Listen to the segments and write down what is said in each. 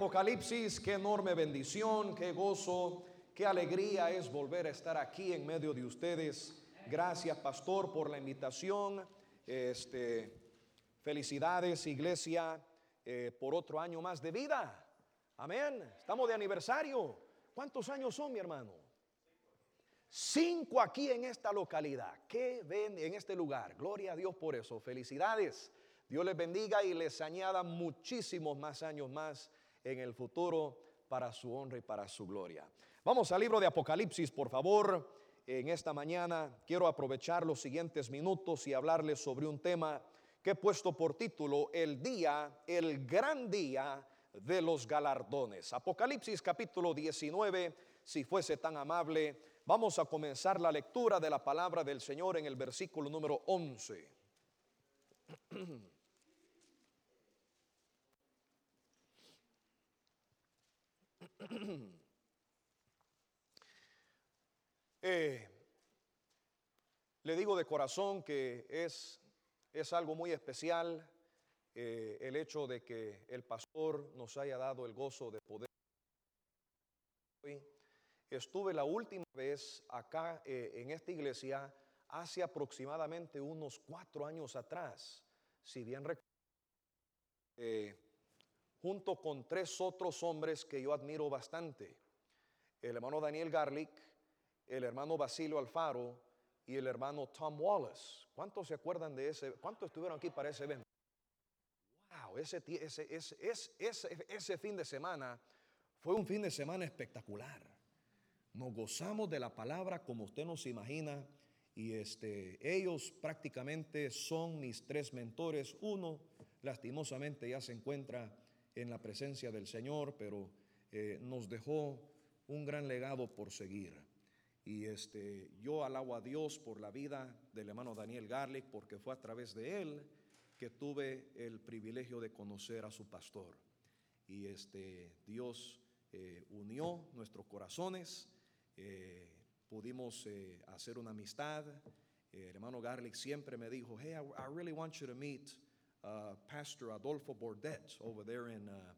Apocalipsis, qué enorme bendición, qué gozo, qué alegría es volver a estar aquí en medio de ustedes. Gracias, pastor, por la invitación. Este, felicidades, iglesia, eh, por otro año más de vida. Amén. Estamos de aniversario. ¿Cuántos años son, mi hermano? Cinco aquí en esta localidad. ¿Qué ven en este lugar? Gloria a Dios por eso. Felicidades. Dios les bendiga y les añada muchísimos más años más en el futuro para su honra y para su gloria. Vamos al libro de Apocalipsis, por favor. En esta mañana quiero aprovechar los siguientes minutos y hablarles sobre un tema que he puesto por título El día, el gran día de los galardones. Apocalipsis capítulo 19, si fuese tan amable, vamos a comenzar la lectura de la palabra del Señor en el versículo número 11. Eh, le digo de corazón que es, es algo muy especial eh, el hecho de que el pastor nos haya dado el gozo de poder. Estuve la última vez acá eh, en esta iglesia hace aproximadamente unos cuatro años atrás, si bien recuerdo junto con tres otros hombres que yo admiro bastante. El hermano Daniel Garlic, el hermano Basilio Alfaro y el hermano Tom Wallace. ¿Cuántos se acuerdan de ese? ¿Cuántos estuvieron aquí para ese evento? Wow, ese, ese, ese, ese fin de semana fue un fin de semana espectacular. Nos gozamos de la palabra como usted nos imagina y este, ellos prácticamente son mis tres mentores. Uno, lastimosamente, ya se encuentra en la presencia del Señor, pero eh, nos dejó un gran legado por seguir. Y este, yo alabo a Dios por la vida del hermano Daniel Garlic, porque fue a través de él que tuve el privilegio de conocer a su pastor. Y este, Dios eh, unió nuestros corazones, eh, pudimos hacer una amistad. el hermano Garlic siempre me dijo, hey, I, I really want you to meet uh, Pastor Adolfo Bordet over there in, uh,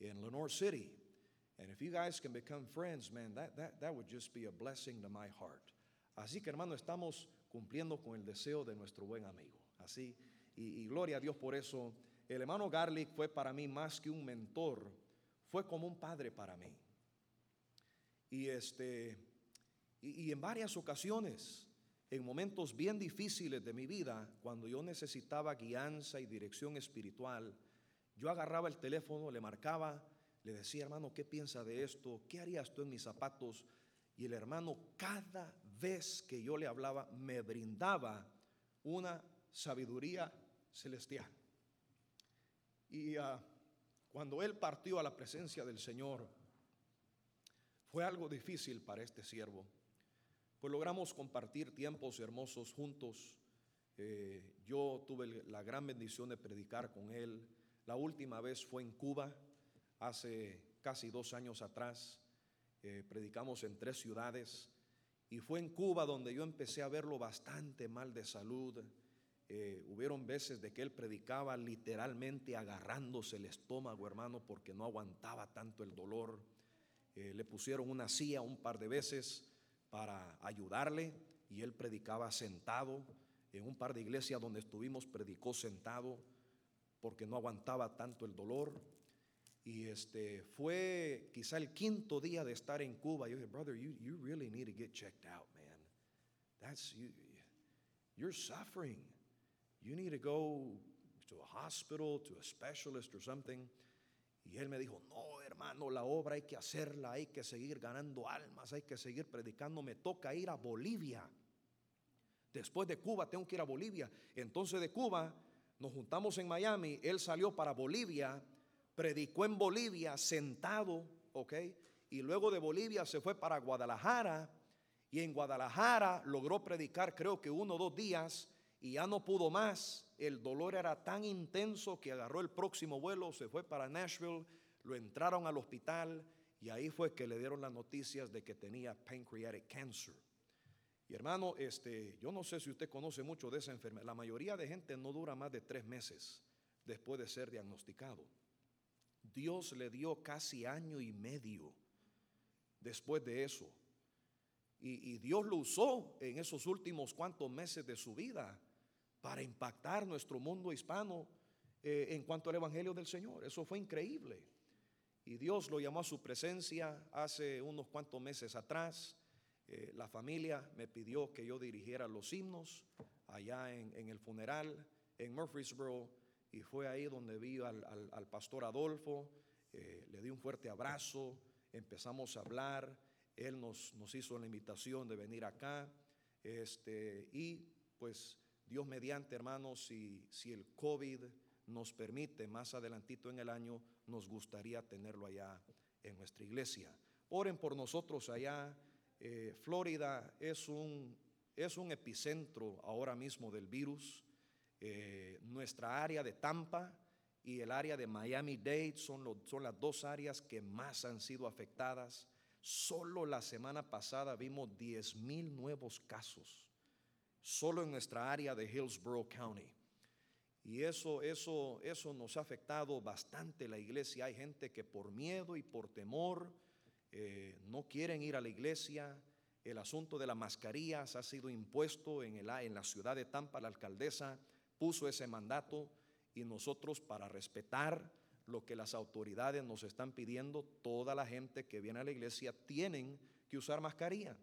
in Lenore City. And if you guys can become friends, man, that, that, that would just be a blessing to my heart. Así que hermano, estamos cumpliendo con el deseo de nuestro buen amigo. Así, y, gloria a Dios por eso. El hermano Garlic fue para mí más que un mentor, fue como un padre para mí. Y, este, y en varias ocasiones en momentos bien difíciles de mi vida, cuando yo necesitaba guianza y dirección espiritual, yo agarraba el teléfono, le marcaba, le decía, hermano, ¿qué piensa de esto? ¿Qué harías tú en mis zapatos? Y el hermano, cada vez que yo le hablaba, me brindaba una sabiduría celestial. Y ah, cuando él partió a la presencia del Señor, fue algo difícil para este siervo pues logramos compartir tiempos hermosos juntos. Eh, yo tuve la gran bendición de predicar con él. La última vez fue en Cuba, hace casi dos años atrás. Eh, predicamos en tres ciudades y fue en Cuba donde yo empecé a verlo bastante mal de salud. Eh, hubieron veces de que él predicaba literalmente agarrándose el estómago, hermano, porque no aguantaba tanto el dolor. le pusieron una silla un par de veces para ayudarle y él predicaba sentado. En un par de iglesias donde estuvimos predicó sentado porque no aguantaba tanto el dolor. Y este fue quizá el quinto día de estar en Cuba. Yo dije, brother, you, you really need to get checked out, man. That's you, you're suffering. You need to go to a hospital, to a specialist or something. Y él me dijo, no, hermano, la obra hay que hacerla, hay que seguir ganando almas, hay que seguir predicando, me toca ir a Bolivia. Después de Cuba tengo que ir a Bolivia. Entonces de Cuba nos juntamos en Miami, él salió para Bolivia, predicó en Bolivia sentado, ¿ok? Y luego de Bolivia se fue para Guadalajara y en Guadalajara logró predicar creo que uno o dos días y ya no pudo más. El dolor era tan intenso que agarró el próximo vuelo, se fue para Nashville, lo entraron al hospital y ahí fue que le dieron las noticias de que tenía pancreatic cancer. Y hermano, este, yo no sé si usted conoce mucho de esa enfermedad. La mayoría de gente no dura más de tres meses después de ser diagnosticado. Dios le dio casi año y medio después de eso. Y, Dios lo usó en esos últimos cuantos meses de su vida para impactar nuestro mundo hispano eh, en cuanto al Evangelio del Señor. Eso fue increíble. Y Dios lo llamó a su presencia hace unos cuantos meses atrás. Eh, la familia me pidió que yo dirigiera los himnos allá en, el funeral en Murfreesboro y fue ahí donde vi al, pastor Adolfo, eh, le di un fuerte abrazo, empezamos a hablar, él nos, nos hizo la invitación de venir acá este, y pues Dios mediante hermanos, si, si el COVID nos permite más adelantito en el año, nos gustaría tenerlo allá en nuestra iglesia. Oren por nosotros allá. Eh, Florida es un, es un epicentro ahora mismo del virus. Eh, nuestra área de Tampa y el área de Miami-Dade son, son las dos áreas que más han sido afectadas. Solo la semana pasada vimos 10 mil nuevos casos, solo en nuestra área de Hillsborough County. Y eso, eso, eso nos ha afectado bastante la iglesia. Hay gente que por miedo y por temor eh, no quieren ir a la iglesia. El asunto de las mascarillas ha sido impuesto en, el, en la ciudad de Tampa. La alcaldesa puso ese mandato y nosotros para respetar lo que las autoridades nos están pidiendo, toda la gente que viene a la iglesia tienen que usar mascarilla.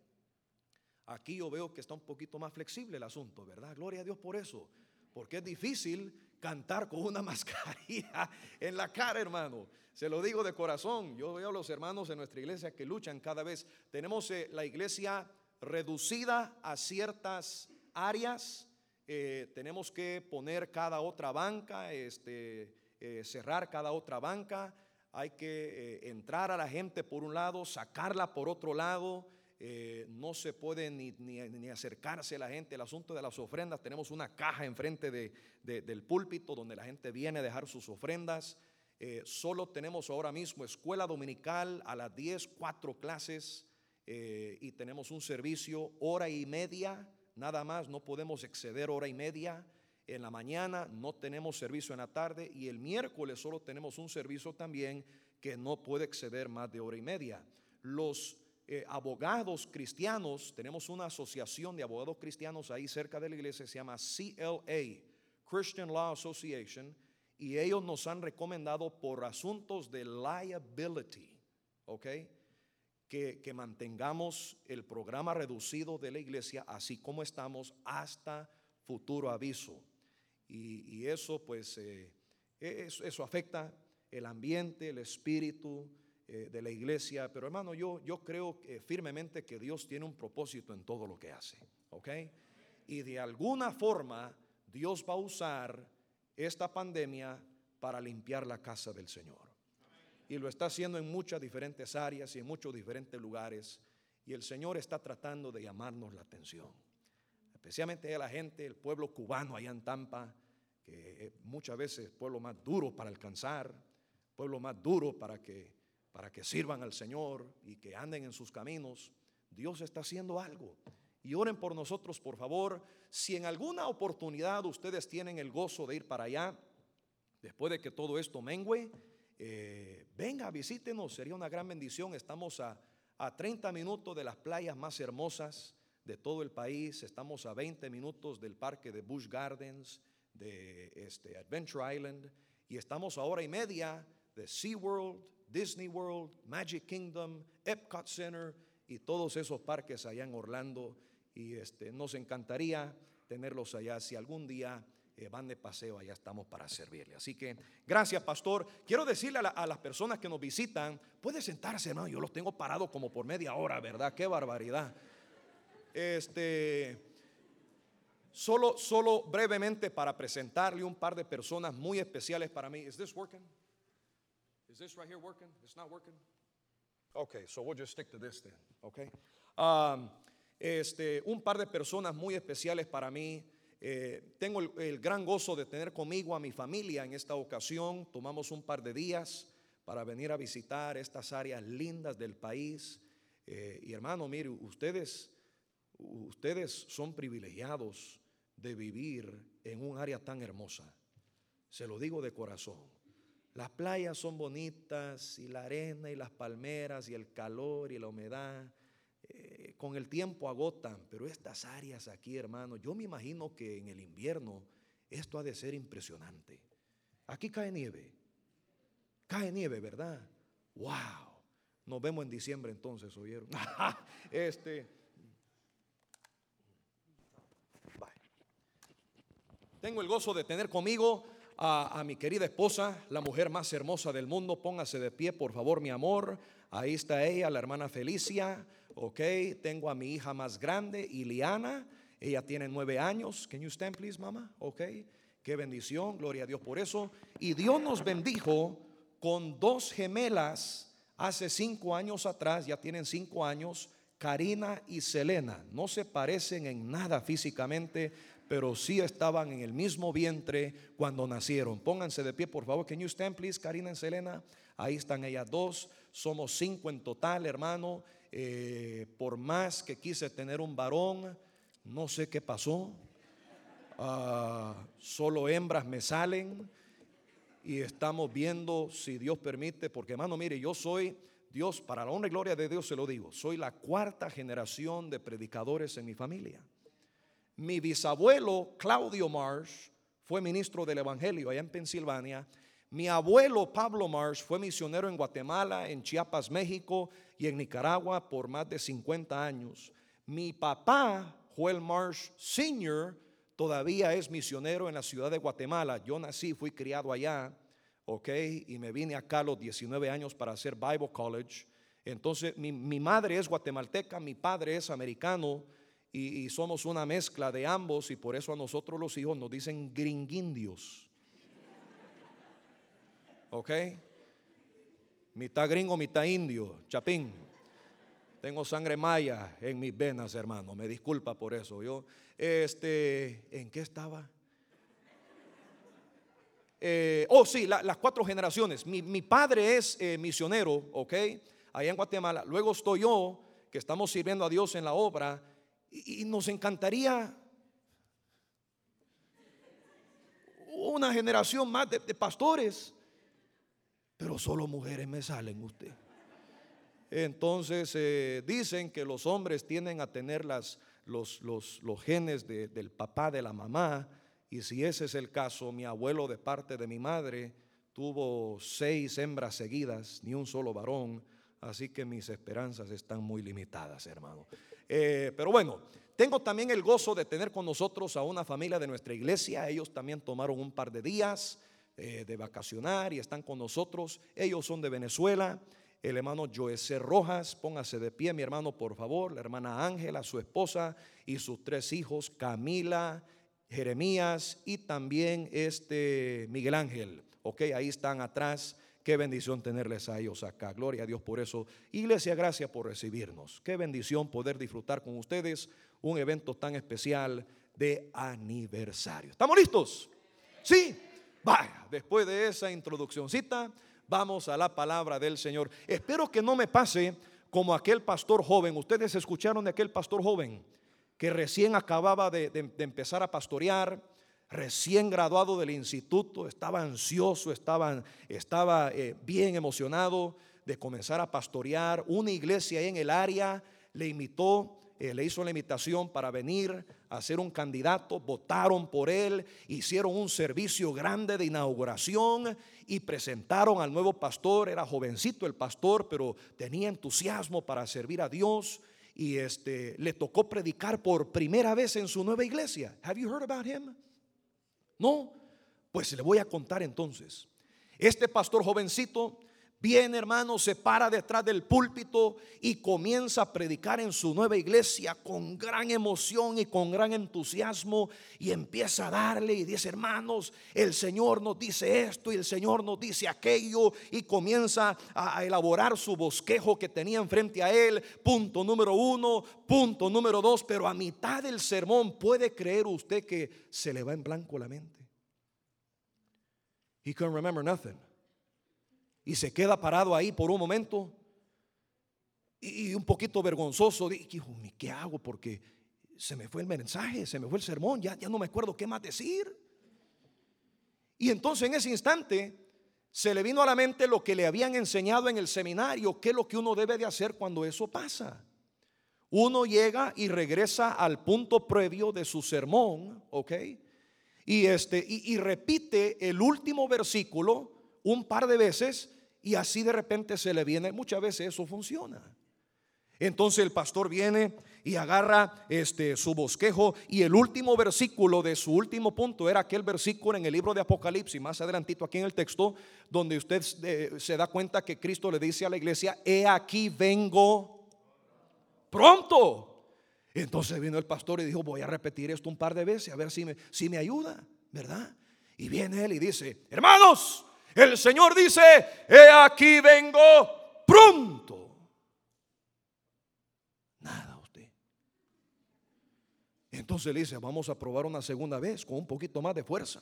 Aquí yo veo que está un poquito más flexible el asunto, ¿verdad? Gloria a Dios por eso porque es difícil cantar con una mascarilla en la cara, hermano. Se lo digo de corazón. Yo veo a los hermanos en nuestra iglesia que luchan cada vez. Tenemos eh, la iglesia reducida a ciertas áreas. Eh, tenemos que poner cada otra banca, este, eh, cerrar cada otra banca. Hay que entrar a la gente por un lado, sacarla por otro lado. Eh, no se puede ni, ni, acercarse a la gente. El asunto de las ofrendas, tenemos una caja enfrente de, del púlpito donde la gente viene a dejar sus ofrendas. Eh, solo tenemos ahora mismo escuela dominical a las 10, cuatro clases eh, y tenemos un servicio hora y media, nada más, no podemos exceder hora y media. En la mañana no tenemos servicio en la tarde y el miércoles solo tenemos un servicio también que no puede exceder más de hora y media. Los eh, abogados cristianos, tenemos una asociación de abogados cristianos ahí cerca de la iglesia, se llama CLA, Christian Law Association, y ellos nos han recomendado por asuntos de liability, ¿ok? Que, que mantengamos el programa reducido de la iglesia así como estamos hasta futuro aviso. Y, eso pues, eh, eso afecta el ambiente, el espíritu, eh, de la iglesia, pero hermano, yo, yo creo firmemente que Dios tiene un propósito en todo lo que hace, ¿ok? Y de alguna forma Dios va a usar esta pandemia para limpiar la casa del Señor. Y lo está haciendo en muchas diferentes áreas y en muchos diferentes lugares. Y el Señor está tratando de llamarnos la atención. Especialmente a la gente, el pueblo cubano allá en Tampa, que muchas veces es el pueblo más duro para alcanzar, pueblo más duro para que para que sirvan al Señor y que anden en sus caminos. Dios está haciendo algo. Y oren por nosotros, por favor. Si en alguna oportunidad ustedes tienen el gozo de ir para allá, después de que todo esto mengue, eh, venga, visítenos, sería una gran bendición. Estamos a, a 30 minutos de las playas más hermosas de todo el país, estamos a 20 minutos del parque de Busch Gardens, de este, Adventure Island, y estamos a hora y media de SeaWorld, Disney World, Magic Kingdom, Epcot Center y todos esos parques allá en Orlando. Y este, nos encantaría tenerlos allá. Si algún día eh, van de paseo, allá estamos para servirle. Así que gracias, pastor. Quiero decirle a, las personas que nos visitan, puede sentarse, hermano. Yo los tengo parados como por media hora, ¿verdad? Qué barbaridad. Este. Solo, solo brevemente para presentarle un par de personas muy especiales para mí. ¿Is this working? Is this right here working? It's not working? Okay, so we'll just stick to this then, okay? Um, este, un par de personas muy especiales para mí. Eh, tengo el, gran gozo de tener conmigo a mi familia en esta ocasión. Tomamos un par de días para venir a visitar estas áreas lindas del país. Eh, y hermano, mire, ustedes, ustedes son privilegiados de vivir en un área tan hermosa. Se lo digo de corazón. Las playas son bonitas y la arena y las palmeras y el calor y la humedad eh, con el tiempo agotan, pero estas áreas aquí, hermano, yo me imagino que en el invierno esto ha de ser impresionante. Aquí cae nieve, cae nieve, ¿verdad? ¡Wow! Nos vemos en diciembre entonces, ¿oyeron? este. Tengo el gozo de tener conmigo a, mi querida esposa, la mujer más hermosa del mundo. Póngase de pie, por favor, mi amor. Ahí está ella, la hermana Felicia. Ok, tengo a mi hija más grande, Iliana. Ella tiene nueve años. Can you stand, please, mamá? Ok, qué bendición, gloria a Dios por eso. Y Dios nos bendijo con dos gemelas hace cinco años atrás, ya tienen cinco años, Karina y Selena. No se parecen en nada físicamente, pero sí estaban en el mismo vientre cuando nacieron. Pónganse de pie, por favor. Can you stand, please, Karina y Selena? Ahí están ellas dos. Somos cinco en total, hermano. Eh, por más que quise tener un varón, no sé qué pasó. Ah, solo hembras me salen y estamos viendo si Dios permite, porque hermano, mire, yo soy Dios, para la honra y gloria de Dios se lo digo, soy la cuarta generación de predicadores en mi familia. Mi bisabuelo Claudio Marsh fue ministro del Evangelio allá en Pensilvania. Mi abuelo Pablo Marsh fue misionero en Guatemala, en Chiapas, México y en Nicaragua por más de 50 años. Mi papá, Joel Marsh Sr., todavía es misionero en la ciudad de Guatemala. Yo nací, fui criado allá, ¿ok? Y me vine acá a los 19 años para hacer Bible College. Entonces, mi, madre es guatemalteca, mi padre es americano y, somos una mezcla de ambos y por eso a nosotros los hijos nos dicen gringuindios. ¿Ok? Mitad gringo, mitad indio, chapín. Tengo sangre maya en mis venas, hermano. Me disculpa por eso. Yo, este, ¿en qué estaba? Eh, oh, sí, las cuatro generaciones. Mi, padre es eh, misionero, ¿ok? Allá en Guatemala. Luego estoy yo, que estamos sirviendo a Dios en la obra. Y, nos encantaría una generación más de, pastores. Pero solo mujeres me salen usted. Entonces eh, dicen que los hombres tienden a tener las, los, los, genes del papá, de la mamá, y si ese es el caso, mi abuelo de parte de mi madre tuvo seis hembras seguidas, ni un solo varón, así que mis esperanzas están muy limitadas, hermano. Eh, pero bueno, tengo también el gozo de tener con nosotros a una familia de nuestra iglesia, ellos también tomaron un par de días eh, de vacacionar y están con nosotros, ellos son de Venezuela el hermano Joecer Rojas, póngase de pie, mi hermano, por favor, la hermana Ángela, su esposa y sus tres hijos, Camila, Jeremías y también este Miguel Ángel. Ok, ahí están atrás. Qué bendición tenerles a ellos acá. Gloria a Dios por eso. Iglesia, gracias por recibirnos. Qué bendición poder disfrutar con ustedes un evento tan especial de aniversario. ¿Estamos listos? Sí. Vaya, después de esa introduccióncita vamos a la palabra del Señor. Espero que no me pase como aquel pastor joven. Ustedes escucharon de aquel pastor joven que recién acababa de, empezar a pastorear, recién graduado del instituto, estaba ansioso, estaba, estaba eh, bien emocionado de comenzar a pastorear. Una iglesia en el área le invitó eh, le hizo la invitación para venir a ser un candidato, votaron por él, hicieron un servicio grande de inauguración y presentaron al nuevo pastor, era jovencito el pastor, pero tenía entusiasmo para servir a Dios y este le tocó predicar por primera vez en su nueva iglesia. Have you heard about him? No, pues le voy a contar entonces. Este pastor jovencito Viene hermano, se para detrás del púlpito y comienza a predicar en su nueva iglesia con gran emoción y con gran entusiasmo y empieza a darle y dice, hermanos, el Señor nos dice esto y el Señor nos dice aquello y comienza a elaborar su bosquejo que tenía enfrente a él. Punto número uno, punto número dos, pero a mitad del sermón puede creer usted que se le va en blanco la mente. He can remember nothing y se queda parado ahí por un momento y, un poquito vergonzoso. Dijo, ¿qué hago? Porque se me fue el mensaje, se me fue el sermón, ya, ya no me acuerdo qué más decir. Y entonces en ese instante se le vino a la mente lo que le habían enseñado en el seminario, qué es lo que uno debe de hacer cuando eso pasa. Uno llega y regresa al punto previo de su sermón, ¿ok? Y, este, y repite el último versículo un par de veces y así de repente se le viene, muchas veces eso funciona. Entonces el pastor viene y agarra este su bosquejo y el último versículo de su último punto era aquel versículo en el libro de Apocalipsis, más adelantito aquí en el texto, donde usted eh, se da cuenta que Cristo le dice a la iglesia, he aquí vengo pronto. Entonces vino el pastor y dijo, voy a repetir esto un par de veces a ver si me, si me ayuda, ¿verdad? Y viene él y dice, hermanos, el Señor dice, he aquí vengo pronto. Entonces le dice, vamos a probar una segunda vez con un poquito más de fuerza.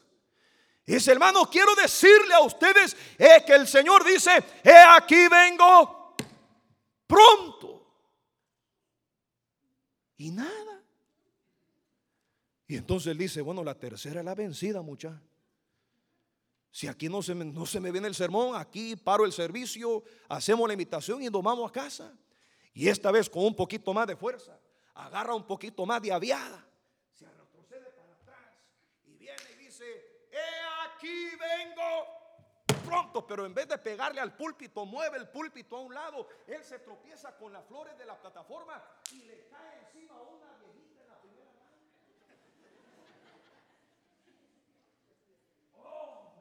Dice, hermano, quiero decirle a ustedes eh, que el Señor dice, he aquí vengo pronto. Y nada. Y entonces dice, bueno, la tercera es la vencida, muchacha. Si aquí no se, me, no se me viene el sermón, aquí paro el servicio, hacemos la invitación y nos vamos a casa. Y esta vez con un poquito más de fuerza agarra un poquito más de aviada, se retrocede para atrás y viene y dice, he aquí vengo pronto, pero en vez de pegarle al púlpito, mueve el púlpito a un lado, él se tropieza con las flores de la plataforma y le cae encima una viejita en la primera mano. Oh,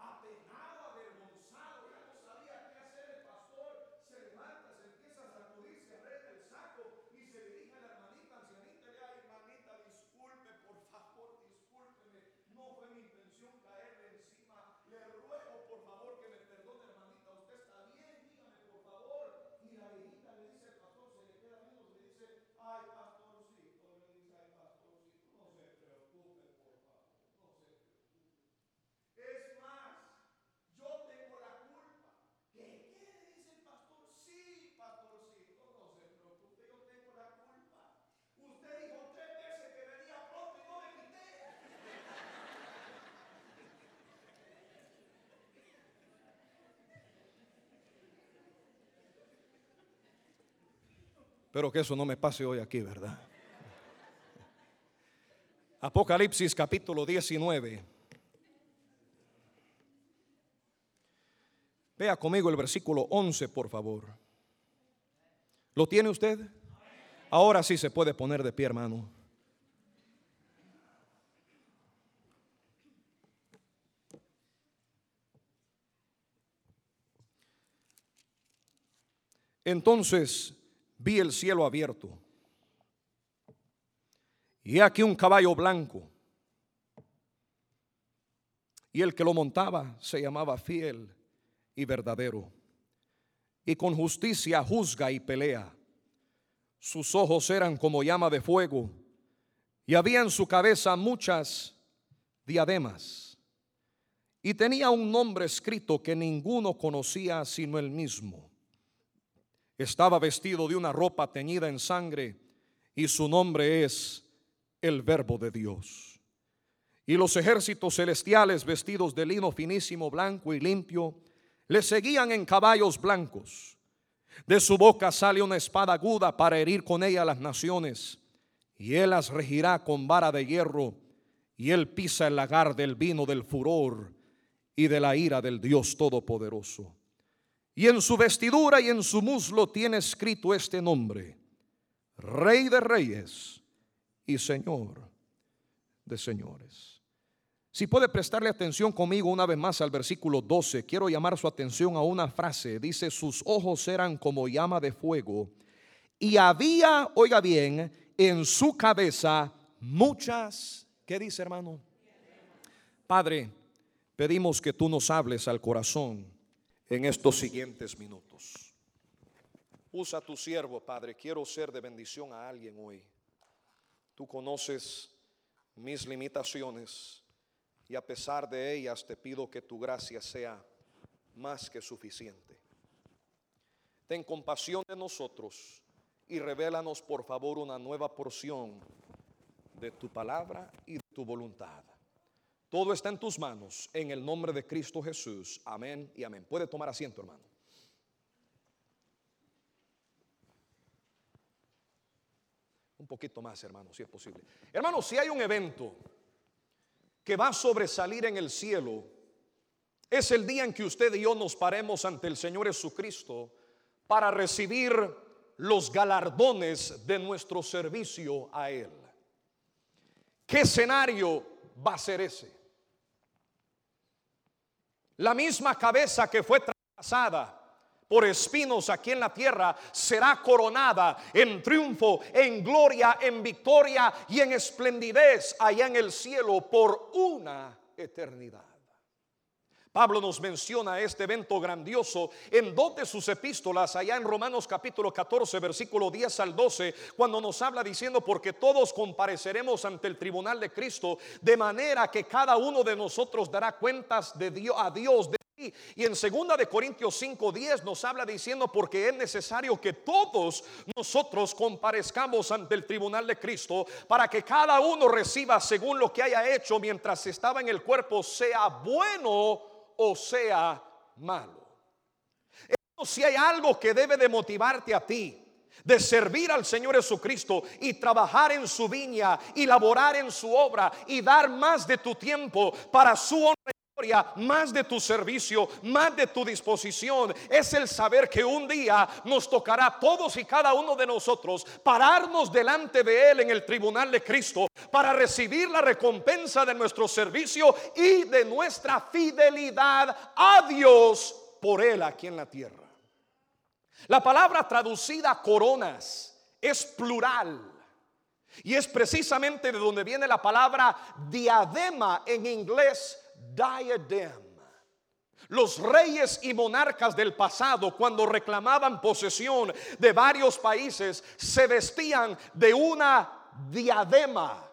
apenado, avergonzado, ya no sabía qué hacer el pastor, se levanta, se empieza a sacudirse, arregla el saco y se dirige a la hermanita ancianita. Ya, hermanita, disculpe, por favor, discúlpeme. No fue mi intención caerle encima. Le ruego, por favor, que me perdone, hermanita. Usted está bien, dígame, por favor. Y la viejita le dice al pastor, se le queda viendo, le dice, ay, pastorcito, le dice, ay, pastorcito, no se preocupe, por favor, no se preocupe. Es más, yo tengo la culpa. ¿Qué quiere? Dice el pastor. Sí, pastorcito, no se preocupe, yo tengo la culpa. Usted dijo tres veces que venía pronto y no me quité. Pero que eso no me pase hoy aquí, ¿verdad? Apocalipsis capítulo 19. Vea conmigo el versículo 11, por favor. ¿Lo tiene usted? Ahora sí se puede poner de pie, hermano. Entonces vi el cielo abierto. Y aquí un caballo blanco. Y el que lo montaba se llamaba fiel y verdadero. Y con justicia juzga y pelea. Sus ojos eran como llama de fuego. Y había en su cabeza muchas diademas. Y tenía un nombre escrito que ninguno conocía sino él mismo. Estaba vestido de una ropa teñida en sangre y su nombre es el Verbo de Dios. Y los ejércitos celestiales vestidos de lino finísimo, blanco y limpio, le seguían en caballos blancos. De su boca sale una espada aguda para herir con ella las naciones, y él las regirá con vara de hierro, y él pisa el lagar del vino del furor y de la ira del Dios Todopoderoso. Y en su vestidura y en su muslo tiene escrito este nombre, Rey de Reyes y Señor de Señores. Si puede prestarle atención conmigo una vez más al versículo 12, quiero llamar su atención a una frase. Dice, sus ojos eran como llama de fuego y había, oiga bien, en su cabeza muchas, ¿qué dice hermano? Padre, pedimos que tú nos hables al corazón en estos siguientes minutos. Usa tu siervo, Padre, quiero ser de bendición a alguien hoy. Tú conoces mis limitaciones y a pesar de ellas te pido que tu gracia sea más que suficiente. Ten compasión de nosotros y revélanos por favor una nueva porción de tu palabra y de tu voluntad. Todo está en tus manos, en el nombre de Cristo Jesús. Amén y amén. Puede tomar asiento, hermano. Un poquito más, hermano, si es posible. Hermano, si hay un evento que va a sobresalir en el cielo, es el día en que usted y yo nos paremos ante el Señor Jesucristo para recibir los galardones de nuestro servicio a Él. ¿Qué escenario va a ser ese? La misma cabeza que fue traspasada por espinos aquí en la tierra será coronada en triunfo, en gloria, en victoria y en esplendidez allá en el cielo por una eternidad. Pablo nos menciona este evento grandioso en dos de sus epístolas, allá en Romanos capítulo 14, versículo 10 al 12, cuando nos habla diciendo, porque todos compareceremos ante el tribunal de Cristo, de manera que cada uno de nosotros dará cuentas de Dios, a Dios de. Y en segunda de Corintios 5, 10 nos habla diciendo, porque es necesario que todos nosotros comparezcamos ante el tribunal de Cristo, para que cada uno reciba según lo que haya hecho mientras estaba en el cuerpo, sea bueno o sea malo. Si hay algo que debe de motivarte a ti, de servir al Señor Jesucristo y trabajar en su viña y laborar en su obra y dar más de tu tiempo para su honra más de tu servicio, más de tu disposición, es el saber que un día nos tocará a todos y cada uno de nosotros pararnos delante de Él en el tribunal de Cristo para recibir la recompensa de nuestro servicio y de nuestra fidelidad a Dios por Él aquí en la tierra. La palabra traducida coronas es plural. Y es precisamente de donde viene la palabra diadema en inglés, diadem. Los reyes y monarcas del pasado, cuando reclamaban posesión de varios países, se vestían de una diadema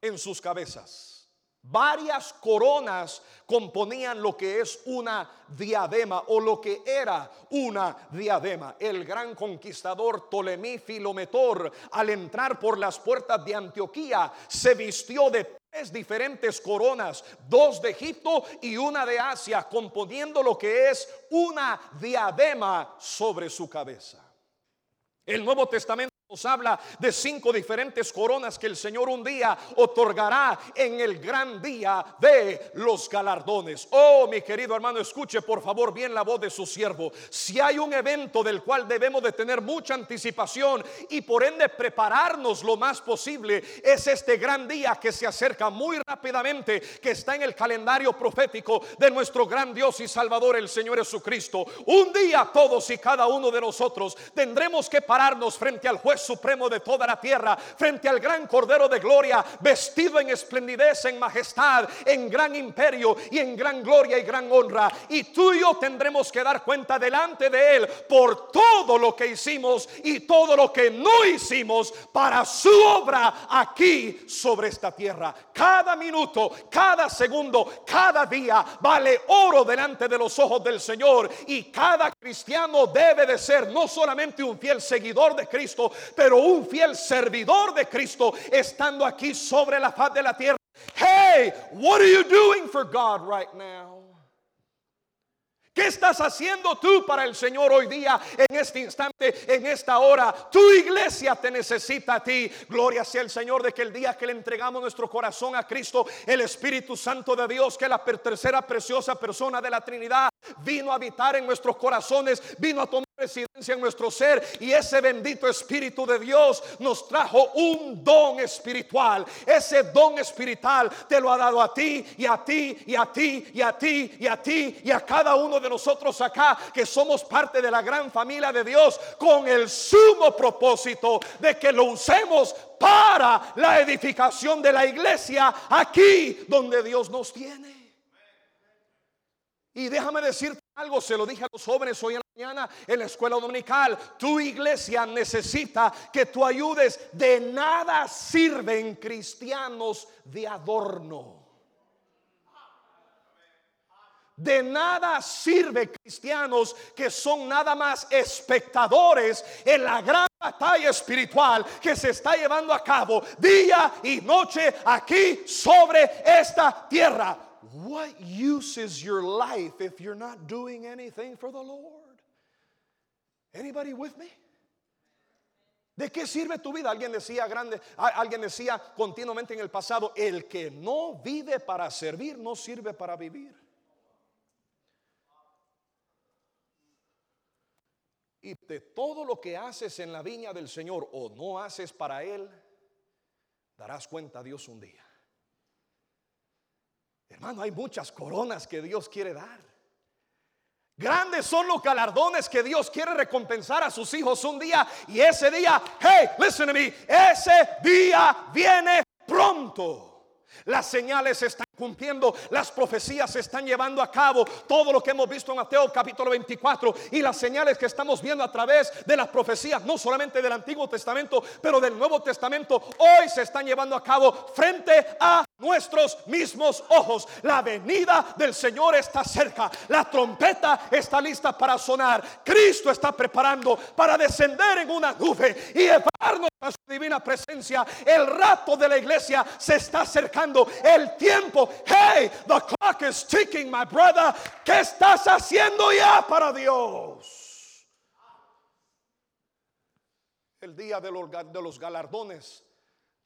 en sus cabezas. Varias coronas componían lo que es una diadema o lo que era una diadema. El gran conquistador Ptolemy Filometor, al entrar por las puertas de Antioquía, se vistió de diferentes coronas, dos de Egipto y una de Asia, componiendo lo que es una diadema sobre su cabeza. El Nuevo Testamento nos habla de cinco diferentes coronas que el Señor un día otorgará en el gran día de los galardones. Oh, mi querido hermano, escuche por favor bien la voz de su siervo. Si hay un evento del cual debemos de tener mucha anticipación y por ende prepararnos lo más posible, es este gran día que se acerca muy rápidamente, que está en el calendario profético de nuestro gran Dios y Salvador, el Señor Jesucristo. Un día todos y cada uno de nosotros tendremos que pararnos frente al juez supremo de toda la tierra, frente al gran Cordero de Gloria, vestido en esplendidez, en majestad, en gran imperio y en gran gloria y gran honra. Y tú y yo tendremos que dar cuenta delante de Él por todo lo que hicimos y todo lo que no hicimos para su obra aquí sobre esta tierra. Cada minuto, cada segundo, cada día vale oro delante de los ojos del Señor y cada cristiano debe de ser no solamente un fiel seguidor de Cristo, pero un fiel servidor de Cristo estando aquí sobre la faz de la tierra. Hey, what are you doing for God right now? ¿Qué estás haciendo tú para el Señor hoy día, en este instante, en esta hora? Tu iglesia te necesita a ti. Gloria sea el Señor de que el día que le entregamos nuestro corazón a Cristo, el Espíritu Santo de Dios, que la tercera preciosa persona de la Trinidad, vino a habitar en nuestros corazones, vino a tomar residencia en nuestro ser y ese bendito Espíritu de Dios nos trajo un don espiritual. Ese don espiritual te lo ha dado a ti y a ti y a ti y a ti y a ti y a cada uno de nosotros acá que somos parte de la gran familia de Dios con el sumo propósito de que lo usemos para la edificación de la iglesia aquí donde Dios nos tiene. Y déjame decirte algo, se lo dije a los jóvenes hoy en la mañana en la escuela dominical. Tu iglesia necesita que tú ayudes. De nada sirven cristianos de adorno. De nada sirve cristianos que son nada más espectadores en la gran batalla espiritual que se está llevando a cabo día y noche aquí sobre esta tierra. What use is your life if you're not doing anything for the Lord? Anybody with me? ¿De qué sirve tu vida? Alguien decía grande, alguien decía continuamente en el pasado, el que no vive para servir no sirve para vivir. Y de todo lo que haces en la viña del Señor o no haces para Él, darás cuenta a Dios un día. Hermano, hay muchas coronas que Dios quiere dar. Grandes son los galardones que Dios quiere recompensar a sus hijos un día. Y ese día, hey, listen to me, ese día viene pronto. Las señales están cumpliendo, las profecías se están llevando a cabo, todo lo que hemos visto en Mateo capítulo 24 y las señales que estamos viendo a través de las profecías, no solamente del Antiguo Testamento, pero del Nuevo Testamento, hoy se están llevando a cabo frente a nuestros mismos ojos. La venida del Señor está cerca, la trompeta está lista para sonar, Cristo está preparando para descender en una nube y llevarnos a su divina presencia. El rato de la iglesia se está acercando, el tiempo Hey, the clock is ticking, my brother. ¿Qué estás haciendo ya para Dios? El día de los, galardones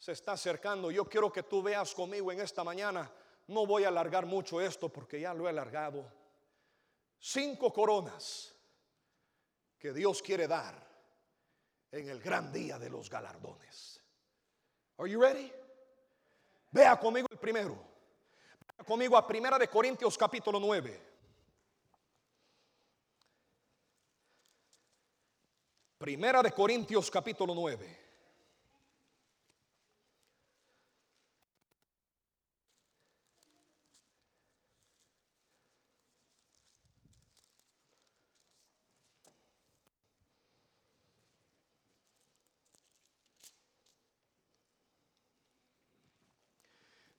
se está acercando. Yo quiero que tú veas conmigo en esta mañana. No voy a alargar mucho esto porque ya lo he alargado. Cinco coronas que Dios quiere dar en el gran día de los galardones. Are you ready? Vea conmigo el primero conmigo a Primera de Corintios capítulo 9. Primera de Corintios capítulo 9.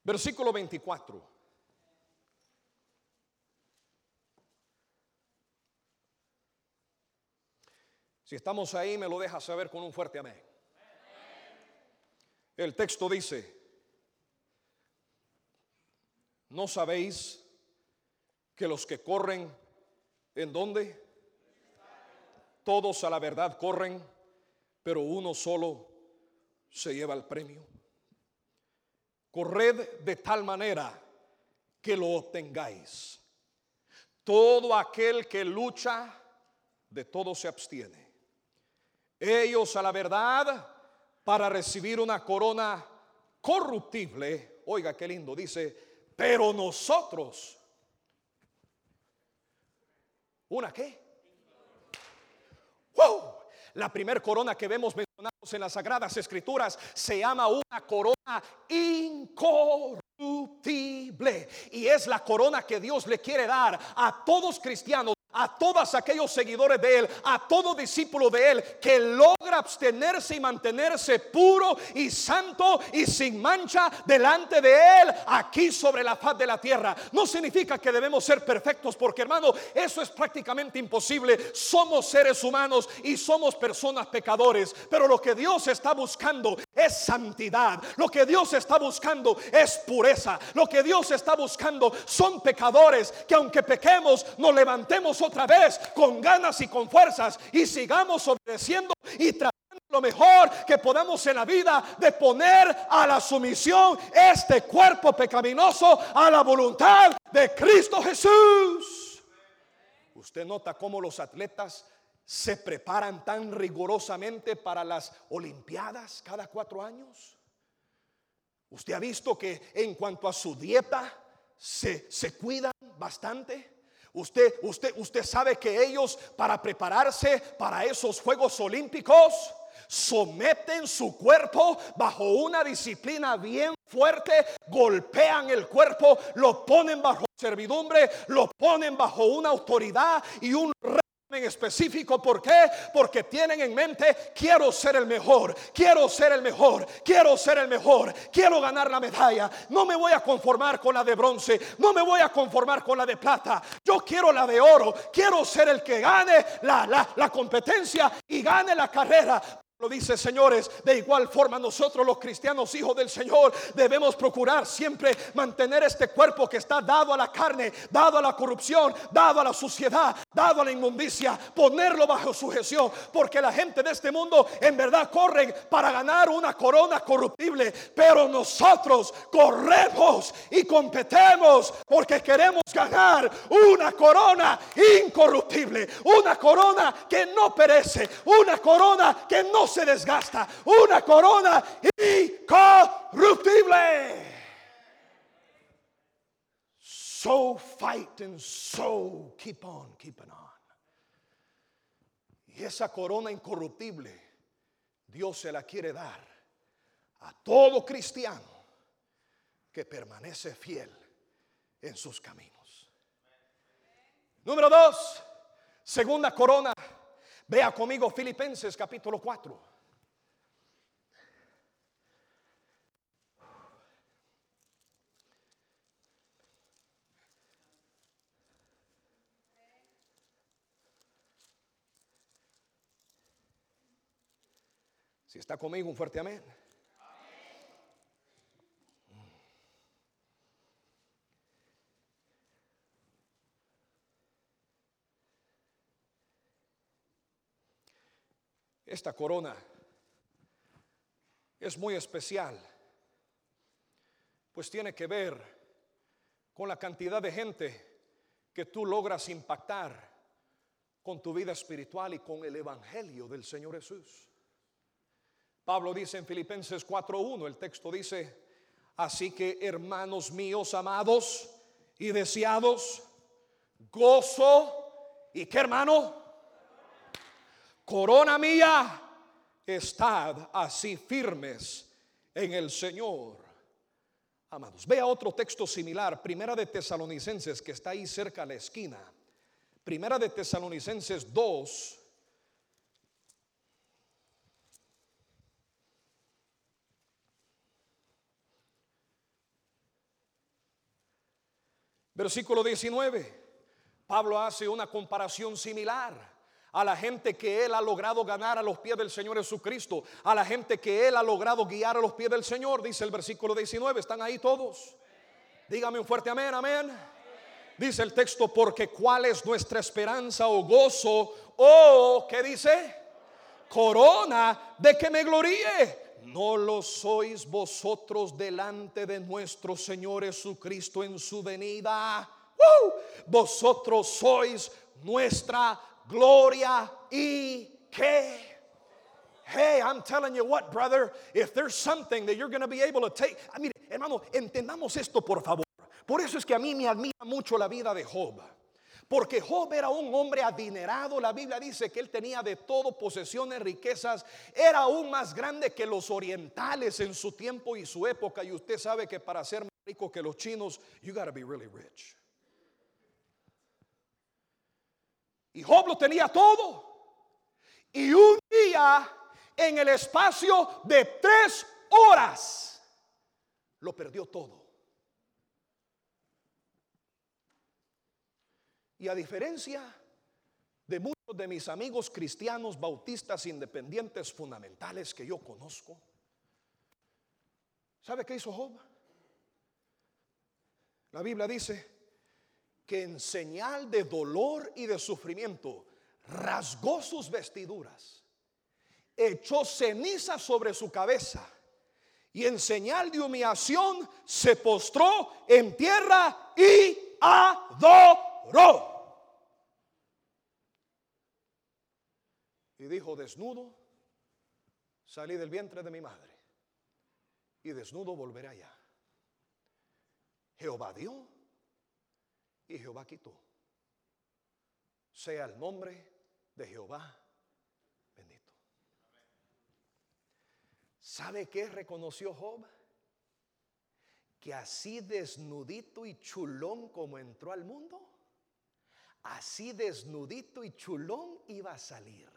Versículo 24. Si estamos ahí, me lo deja saber con un fuerte amén. El texto dice, ¿no sabéis que los que corren, ¿en dónde? Todos a la verdad corren, pero uno solo se lleva el premio. Corred de tal manera que lo obtengáis. Todo aquel que lucha, de todo se abstiene ellos a la verdad para recibir una corona corruptible. Oiga, qué lindo, dice, pero nosotros, ¿una qué? ¡Wow! La primera corona que vemos mencionados en las Sagradas Escrituras se llama una corona incorruptible. Y es la corona que Dios le quiere dar a todos cristianos a todos aquellos seguidores de Él, a todo discípulo de Él que logra abstenerse y mantenerse puro y santo y sin mancha delante de Él aquí sobre la faz de la tierra. No significa que debemos ser perfectos, porque hermano, eso es prácticamente imposible. Somos seres humanos y somos personas pecadores, pero lo que Dios está buscando es santidad. Lo que Dios está buscando es pureza. Lo que Dios está buscando son pecadores que aunque pequemos, nos levantemos otra vez con ganas y con fuerzas y sigamos obedeciendo y tratando lo mejor que podamos en la vida de poner a la sumisión este cuerpo pecaminoso a la voluntad de Cristo Jesús. Usted nota cómo los atletas se preparan tan rigurosamente para las Olimpiadas cada cuatro años. Usted ha visto que en cuanto a su dieta se, se cuidan bastante. Usted, usted, usted sabe que ellos para prepararse para esos Juegos Olímpicos someten su cuerpo bajo una disciplina bien fuerte, golpean el cuerpo, lo ponen bajo servidumbre, lo ponen bajo una autoridad y un en específico. ¿Por qué? Porque tienen en mente, quiero ser el mejor, quiero ser el mejor, quiero ser el mejor, quiero ganar la medalla. No me voy a conformar con la de bronce, no me voy a conformar con la de plata. Yo quiero la de oro, quiero ser el que gane la, la, la competencia y gane la carrera Dice, señores, de igual forma nosotros los cristianos, hijos del Señor, debemos procurar siempre mantener este cuerpo que está dado a la carne, dado a la corrupción, dado a la suciedad, dado a la inmundicia, ponerlo bajo sujeción, porque la gente de este mundo en verdad corren para ganar una corona corruptible, pero nosotros corremos y competemos porque queremos ganar una corona incorruptible, una corona que no perece, una corona que no se desgasta, una corona incorruptible. So fight and so keep on keeping on. Y esa corona incorruptible, Dios se la quiere dar a todo cristiano que permanece fiel en sus caminos. Número dos, segunda corona. Vea conmigo Filipenses capítulo 4. Si está conmigo, un fuerte amén. Esta corona es muy especial, pues tiene que ver con la cantidad de gente que tú logras impactar con tu vida espiritual y con el Evangelio del Señor Jesús. Pablo dice en Filipenses 4.1, el texto dice, así que hermanos míos amados y deseados, gozo y qué hermano, corona mía, estad así firmes en el Señor. Amados, vea otro texto similar, Primera de Tesalonicenses, que está ahí cerca a la esquina. Primera de Tesalonicenses 2, Versículo 19. Pablo hace una comparación similar a la gente que él ha logrado ganar a los pies del Señor Jesucristo, a la gente que él ha logrado guiar a los pies del Señor, dice el versículo 19, están ahí todos. Dígame un fuerte amén, amén. Dice el texto, porque cuál es nuestra esperanza o gozo o, ¿qué dice? Corona de que me gloríe no lo sois vosotros delante de nuestro Señor Jesucristo en su venida. Vosotros sois nuestra gloria y que. Hey, I'm telling you what, brother, if there's something that you're going to be able to take, I mean, hermano, entendamos esto por favor. Por eso es que a mí me admira mucho la vida de Job. Porque Job era un hombre adinerado. La Biblia dice que él tenía de todo posesiones, riquezas. Era aún más grande que los orientales en su tiempo y su época. Y usted sabe que para ser más rico que los chinos, you gotta be really rich. Y Job lo tenía todo. Y un día, en el espacio de tres horas, lo perdió todo. Y a diferencia de muchos de mis amigos cristianos bautistas independientes fundamentales que yo conozco, ¿sabe qué hizo Job? La Biblia dice que en señal de dolor y de sufrimiento rasgó sus vestiduras, echó ceniza sobre su cabeza y en señal de humillación se postró en tierra y adoró. Y dijo, desnudo, salí del vientre de mi madre y desnudo volveré allá. Jehová dio y Jehová quitó. Sea el nombre de Jehová bendito. ¿Sabe qué reconoció Job? Que así desnudito y chulón como entró al mundo, así desnudito y chulón iba a salir.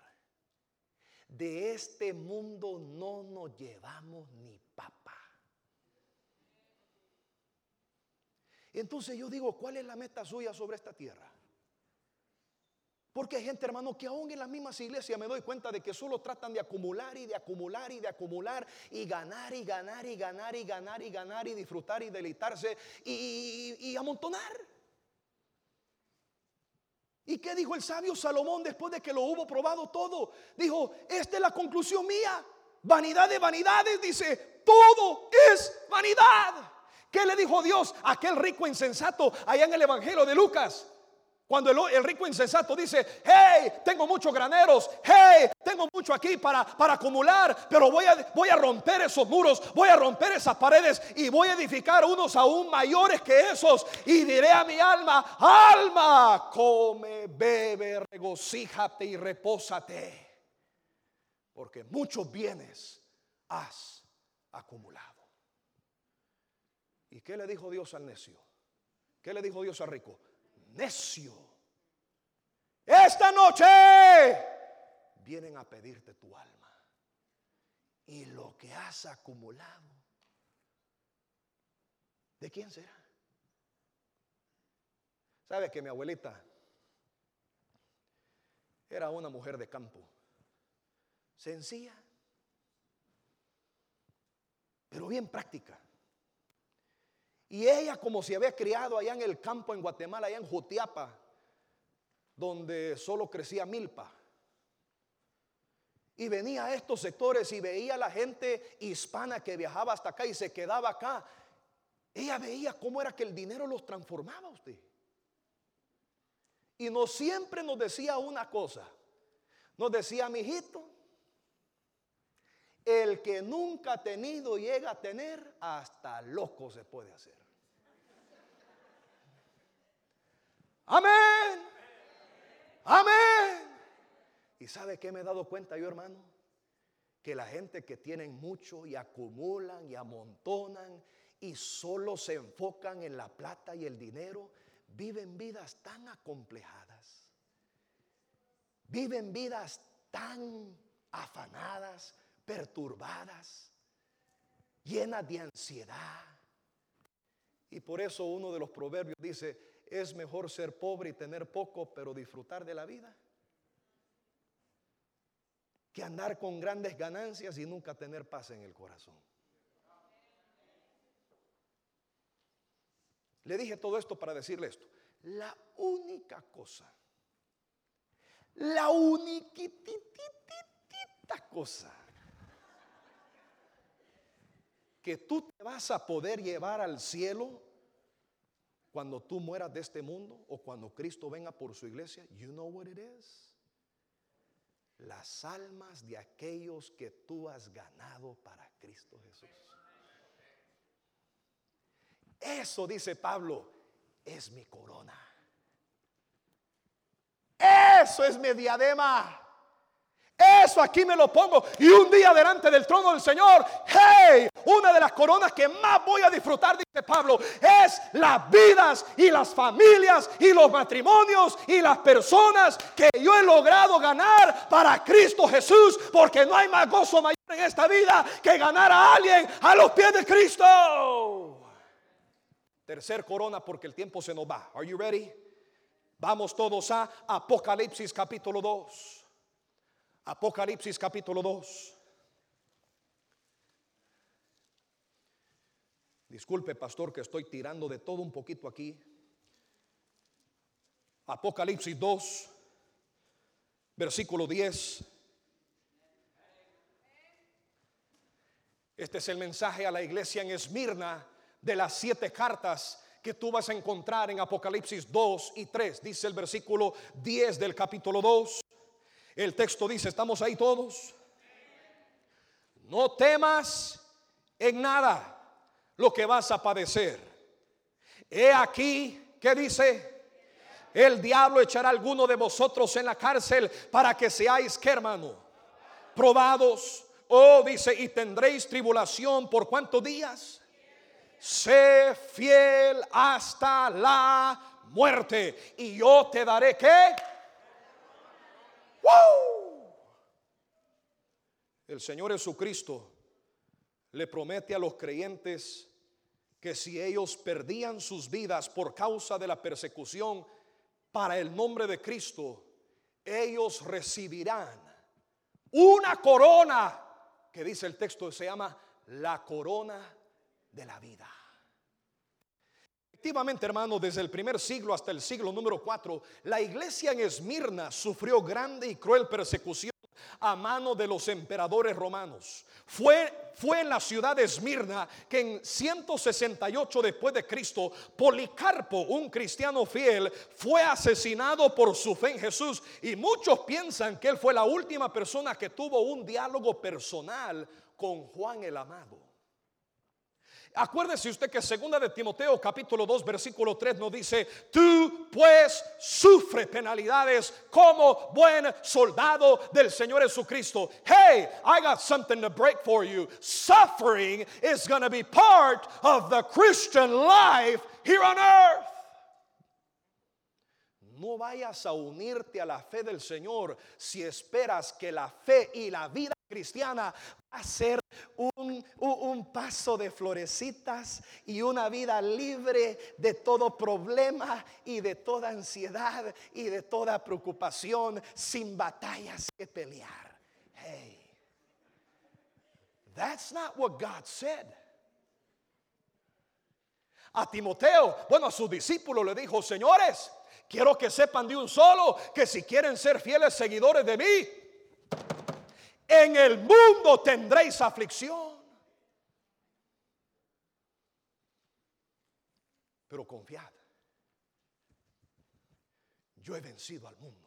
De este mundo no nos llevamos ni Entonces yo digo, ¿cuál es la meta suya sobre esta tierra? Porque hay gente, hermano, que aún en las mismas iglesias me doy cuenta de que solo tratan de acumular y de acumular y de acumular y ganar y ganar y ganar y ganar y ganar y disfrutar y deleitarse y, y amontonar. ¿Y qué dijo el sabio Salomón después de que lo hubo probado todo? Dijo, esta es la conclusión mía. Vanidad de vanidades, dice, todo es vanidad. ¿Qué le dijo Dios a aquel rico insensato allá en el Evangelio de Lucas? Cuando el, rico insensato dice, hey, tengo muchos graneros, hey, tengo mucho aquí para, para acumular, pero voy a, voy a romper esos muros, voy a romper esas paredes y voy a edificar unos aún mayores que esos. Y diré a mi alma, alma, come, bebe, regocíjate y repósate, porque muchos bienes has acumulado. ¿Y qué le dijo Dios al necio? ¿Qué le dijo Dios al rico? necio. Esta noche vienen a pedirte tu alma. Y lo que has acumulado, ¿de quién será? ¿Sabes que mi abuelita era una mujer de campo? Sencilla, pero bien práctica. Y ella como se había criado allá en el campo en Guatemala, allá en Jutiapa, donde solo crecía milpa. Y venía a estos sectores y veía a la gente hispana que viajaba hasta acá y se quedaba acá. Ella veía cómo era que el dinero los transformaba a usted. Y no siempre nos decía una cosa. Nos decía, mi hijito, el que nunca ha tenido llega a tener, hasta loco se puede hacer. Amén. Amén. ¿Y sabe qué me he dado cuenta yo, hermano? Que la gente que tienen mucho y acumulan y amontonan y solo se enfocan en la plata y el dinero, viven vidas tan acomplejadas. Viven vidas tan afanadas, perturbadas, llenas de ansiedad. Y por eso uno de los proverbios dice, es mejor ser pobre y tener poco, pero disfrutar de la vida, que andar con grandes ganancias y nunca tener paz en el corazón. Le dije todo esto para decirle esto. La única cosa, la única cosa que tú te vas a poder llevar al cielo cuando tú mueras de este mundo o cuando Cristo venga por su iglesia, you know what it is? Las almas de aquellos que tú has ganado para Cristo Jesús. Eso dice Pablo, es mi corona. Eso es mi diadema. Eso aquí me lo pongo. Y un día delante del trono del Señor, hey, una de las coronas que más voy a disfrutar, dice Pablo, es las vidas y las familias y los matrimonios y las personas que yo he logrado ganar para Cristo Jesús. Porque no hay más gozo mayor en esta vida que ganar a alguien a los pies de Cristo. Tercer corona porque el tiempo se nos va. Are you ready? Vamos todos a Apocalipsis capítulo 2. Apocalipsis capítulo 2. Disculpe, pastor, que estoy tirando de todo un poquito aquí. Apocalipsis 2, versículo 10. Este es el mensaje a la iglesia en Esmirna de las siete cartas que tú vas a encontrar en Apocalipsis 2 y 3. Dice el versículo 10 del capítulo 2. El texto dice, ¿estamos ahí todos? No temas en nada lo que vas a padecer. He aquí, ¿qué dice? El diablo echará a alguno de vosotros en la cárcel para que seáis, ¿qué hermano? Probados. Oh, dice, y tendréis tribulación por cuántos días? Sé fiel hasta la muerte. Y yo te daré, ¿qué? El Señor Jesucristo le promete a los creyentes que si ellos perdían sus vidas por causa de la persecución para el nombre de Cristo, ellos recibirán una corona que dice el texto se llama la corona de la vida. Efectivamente, hermano, desde el primer siglo hasta el siglo número 4, la iglesia en Esmirna sufrió grande y cruel persecución a mano de los emperadores romanos. Fue, fue en la ciudad de Esmirna que en 168 después de Cristo, Policarpo, un cristiano fiel, fue asesinado por su fe en Jesús. Y muchos piensan que él fue la última persona que tuvo un diálogo personal con Juan el Amado. Acuérdese usted que segunda de Timoteo capítulo 2 versículo 3 nos dice, tú pues sufre penalidades como buen soldado del Señor Jesucristo. Hey, I got something to break for you. Suffering is going to be part of the Christian life here on earth. No vayas a unirte a la fe del Señor si esperas que la fe y la vida cristiana va a ser un, un, paso de florecitas y una vida libre de todo problema y de toda ansiedad y de toda preocupación sin batallas que pelear. Hey, that's not what God said. A Timoteo, bueno, a sus discípulos le dijo, señores, quiero que sepan de un solo que si quieren ser fieles seguidores de mí, en el mundo tendréis aflicción. Pero confiad, yo he vencido al mundo.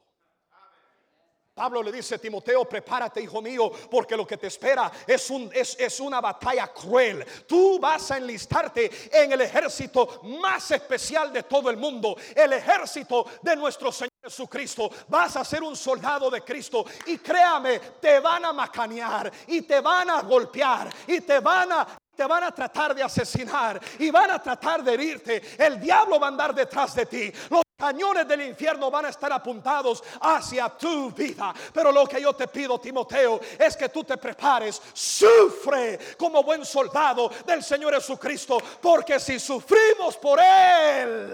Pablo le dice Timoteo, prepárate hijo mío, porque lo que te espera es, un, es, es, una batalla cruel. Tú vas a enlistarte en el ejército más especial de todo el mundo, el ejército de nuestro Señor. Jesucristo, vas a ser un soldado de Cristo y créame, te van a macanear y te van a golpear y te van a te van a tratar de asesinar y van a tratar de herirte. El diablo va a andar detrás de ti. Cañones del infierno van a estar apuntados hacia tu vida. Pero lo que yo te pido, Timoteo, es que tú te prepares. Sufre como buen soldado del Señor Jesucristo. Porque si sufrimos por Él,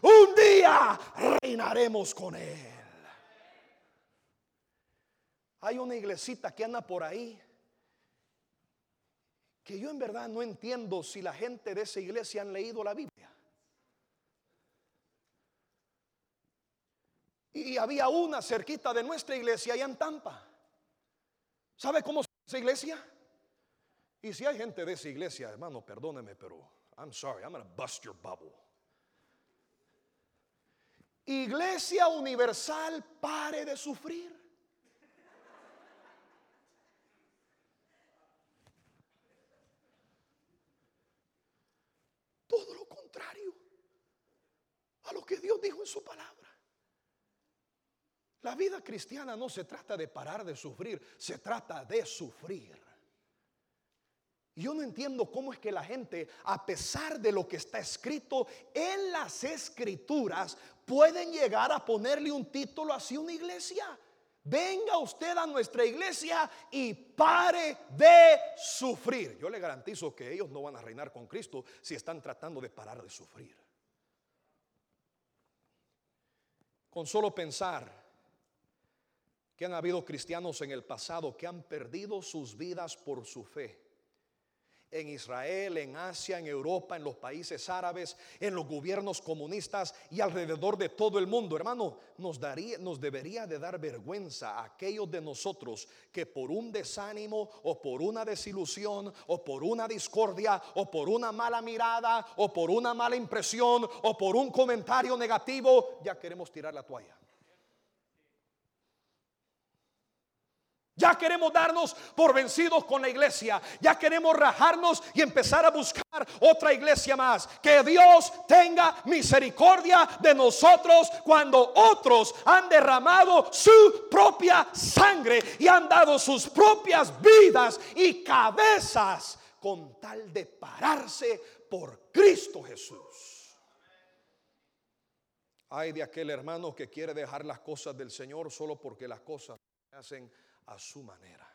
un día reinaremos con Él. Hay una iglesita que anda por ahí que yo en verdad no entiendo si la gente de esa iglesia han leído la Biblia. Y había una cerquita de nuestra iglesia allá en Tampa. ¿Sabe cómo se esa iglesia? Y si hay gente de esa iglesia, hermano, perdóneme, pero I'm sorry, I'm to bust your bubble. Iglesia Universal, pare de sufrir. Todo lo contrario a lo que Dios dijo en su palabra. La vida cristiana no se trata de parar de sufrir, se trata de sufrir. Yo no entiendo cómo es que la gente, a pesar de lo que está escrito en las escrituras, pueden llegar a ponerle un título así a una iglesia. Venga usted a nuestra iglesia y pare de sufrir. Yo le garantizo que ellos no van a reinar con Cristo si están tratando de parar de sufrir. Con solo pensar que han habido cristianos en el pasado que han perdido sus vidas por su fe en Israel, en Asia, en Europa, en los países árabes, en los gobiernos comunistas y alrededor de todo el mundo. Hermano, nos, daría, nos debería de dar vergüenza a aquellos de nosotros que por un desánimo o por una desilusión o por una discordia o por una mala mirada o por una mala impresión o por un comentario negativo, ya queremos tirar la toalla. Ya queremos darnos por vencidos con la iglesia. Ya queremos rajarnos y empezar a buscar otra iglesia más. Que Dios tenga misericordia de nosotros cuando otros han derramado su propia sangre y han dado sus propias vidas y cabezas con tal de pararse por Cristo Jesús. Hay de aquel hermano que quiere dejar las cosas del Señor solo porque las cosas hacen a su manera.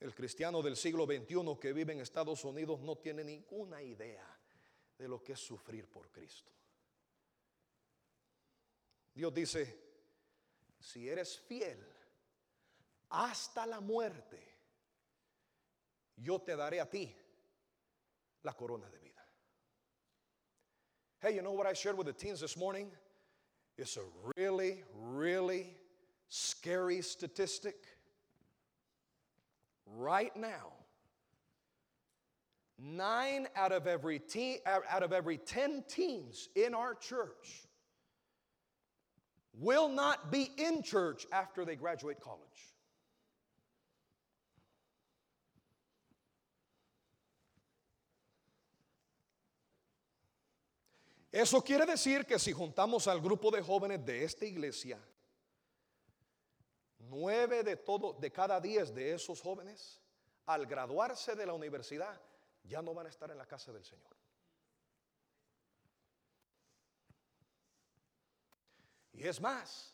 El cristiano del siglo XXI que vive en Estados Unidos no tiene ninguna idea de lo que es sufrir por Cristo. Dios dice, si eres fiel hasta la muerte, yo te daré a ti la corona de vida. Hey, you know what I shared with the teens this morning? It's a really, really scary statistic. Right now, nine out of every teen, out of every ten teens in our church will not be in church after they graduate college. Eso quiere decir que si juntamos al grupo de jóvenes de esta iglesia, nueve de, todo, de cada diez de esos jóvenes, al graduarse de la universidad, ya no van a estar en la casa del Señor. Y es más,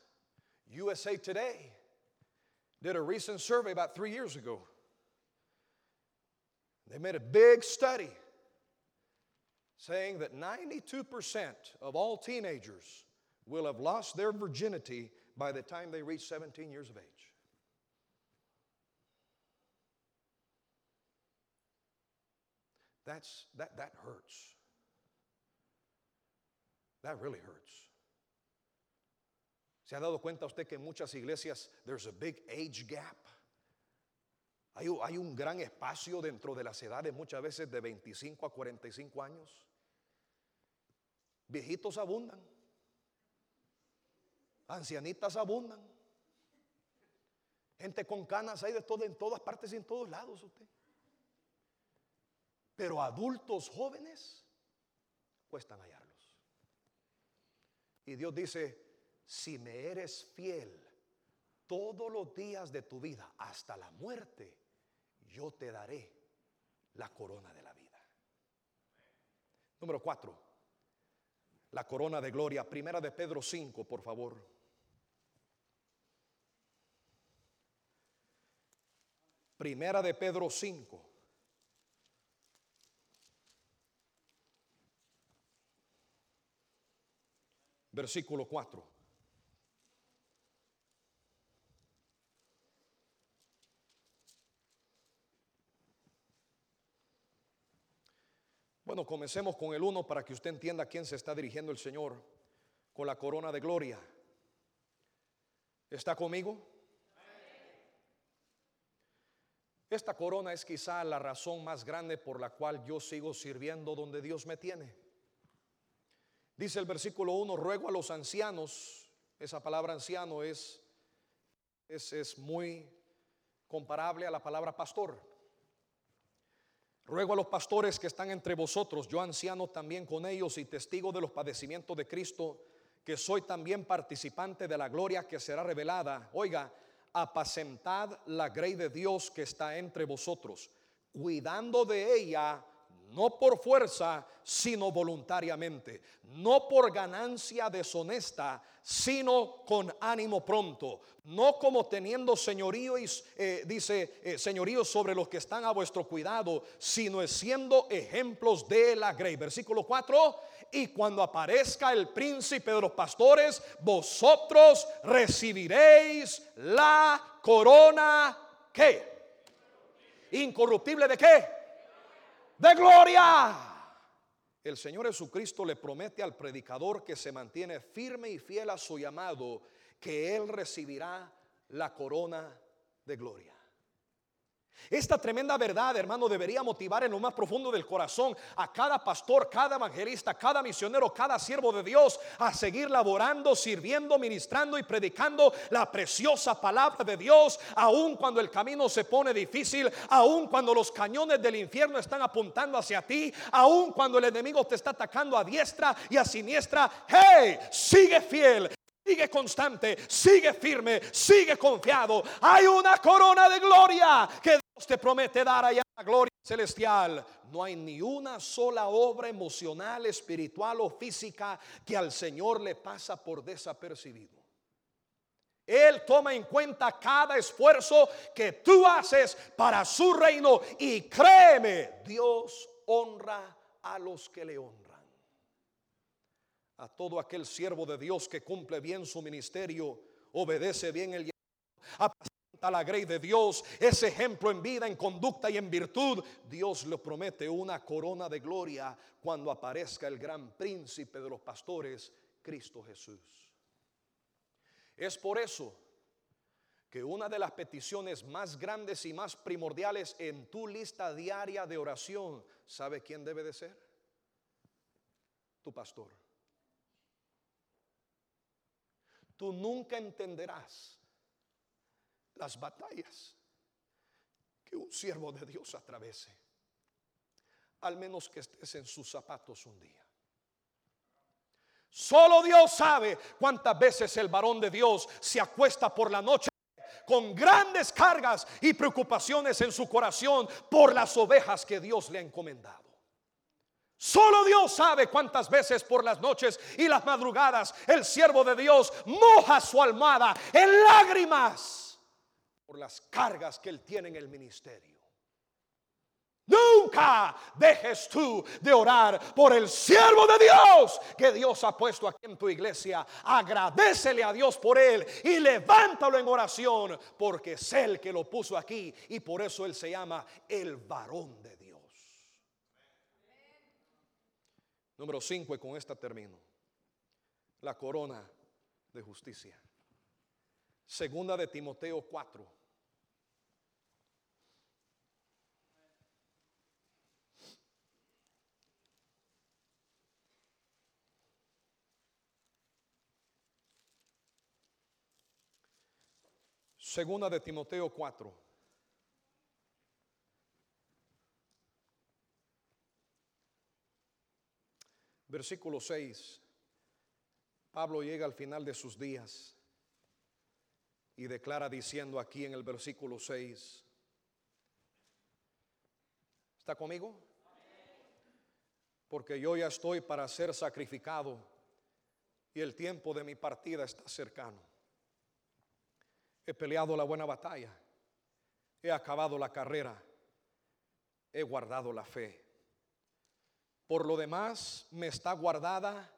USA Today did a recent survey about three years ago. They made a big study saying that 92% of all teenagers will have lost their virginity by the time they reach 17 years of age. That's, that, that hurts. That really hurts. ¿Se ha dado cuenta usted que en muchas iglesias there's a big age gap? Hay, hay un gran espacio dentro de las edades, muchas veces de 25 a 45 años. Viejitos abundan. Ancianitas abundan. Gente con canas hay de todo en todas partes y en todos lados usted. Pero adultos jóvenes cuestan hallarlos. Y Dios dice, si me eres fiel todos los días de tu vida hasta la muerte, yo te daré la corona de la vida. Número cuatro la corona de gloria. Primera de Pedro 5, por favor. Primera de Pedro 5. Versículo 4. Bueno, comencemos con el uno para que usted entienda a quién se está dirigiendo el Señor con la corona de gloria. ¿Está conmigo? Esta corona es quizá la razón más grande por la cual yo sigo sirviendo donde Dios me tiene. Dice el versículo 1, ruego a los ancianos, esa palabra anciano es, es, es muy comparable a la palabra pastor. Ruego a los pastores que están entre vosotros, yo anciano también con ellos y testigo de los padecimientos de Cristo, que soy también participante de la gloria que será revelada. Oiga, apacentad la grey de Dios que está entre vosotros, cuidando de ella no por fuerza, sino voluntariamente, no por ganancia deshonesta, sino con ánimo pronto, no como teniendo señorío, eh, dice eh, señorío sobre los que están a vuestro cuidado, sino siendo ejemplos de la grey. Versículo 4, y cuando aparezca el príncipe de los pastores, vosotros recibiréis la corona que incorruptible de qué? De gloria. El Señor Jesucristo le promete al predicador que se mantiene firme y fiel a su llamado, que él recibirá la corona de gloria. Esta tremenda verdad, hermano, debería motivar en lo más profundo del corazón a cada pastor, cada evangelista, cada misionero, cada siervo de Dios a seguir laborando, sirviendo, ministrando y predicando la preciosa palabra de Dios, aun cuando el camino se pone difícil, aun cuando los cañones del infierno están apuntando hacia ti, aun cuando el enemigo te está atacando a diestra y a siniestra. Hey, sigue fiel, Sigue constante, sigue firme, sigue confiado. Hay una corona de gloria que Dios te promete dar allá la gloria celestial. No hay ni una sola obra emocional, espiritual o física que al Señor le pasa por desapercibido. Él toma en cuenta cada esfuerzo que tú haces para su reino y créeme, Dios honra a los que le honran. A todo aquel siervo de Dios que cumple bien su ministerio, obedece bien el llamado, a la grey de Dios, ese ejemplo en vida, en conducta y en virtud, Dios le promete una corona de gloria cuando aparezca el gran príncipe de los pastores, Cristo Jesús. Es por eso que una de las peticiones más grandes y más primordiales en tu lista diaria de oración, ¿sabe quién debe de ser? Tu pastor. Tú nunca entenderás las batallas que un siervo de Dios atravese, al menos que estés en sus zapatos un día. Solo Dios sabe cuántas veces el varón de Dios se acuesta por la noche con grandes cargas y preocupaciones en su corazón por las ovejas que Dios le ha encomendado. Solo Dios sabe cuántas veces por las noches y las madrugadas el siervo de Dios moja su almohada en lágrimas por las cargas que él tiene en el ministerio. Nunca dejes tú de orar por el siervo de Dios que Dios ha puesto aquí en tu iglesia. Agradecele a Dios por él y levántalo en oración porque es él que lo puso aquí y por eso él se llama el varón de Dios. Número 5 y con esta termino. La corona de justicia. Segunda de Timoteo 4. Segunda de Timoteo 4. Versículo 6. Pablo llega al final de sus días y declara diciendo aquí en el versículo 6. ¿Está conmigo? Porque yo ya estoy para ser sacrificado y el tiempo de mi partida está cercano. He peleado la buena batalla. He acabado la carrera. He guardado la fe. Por lo demás, me está guardada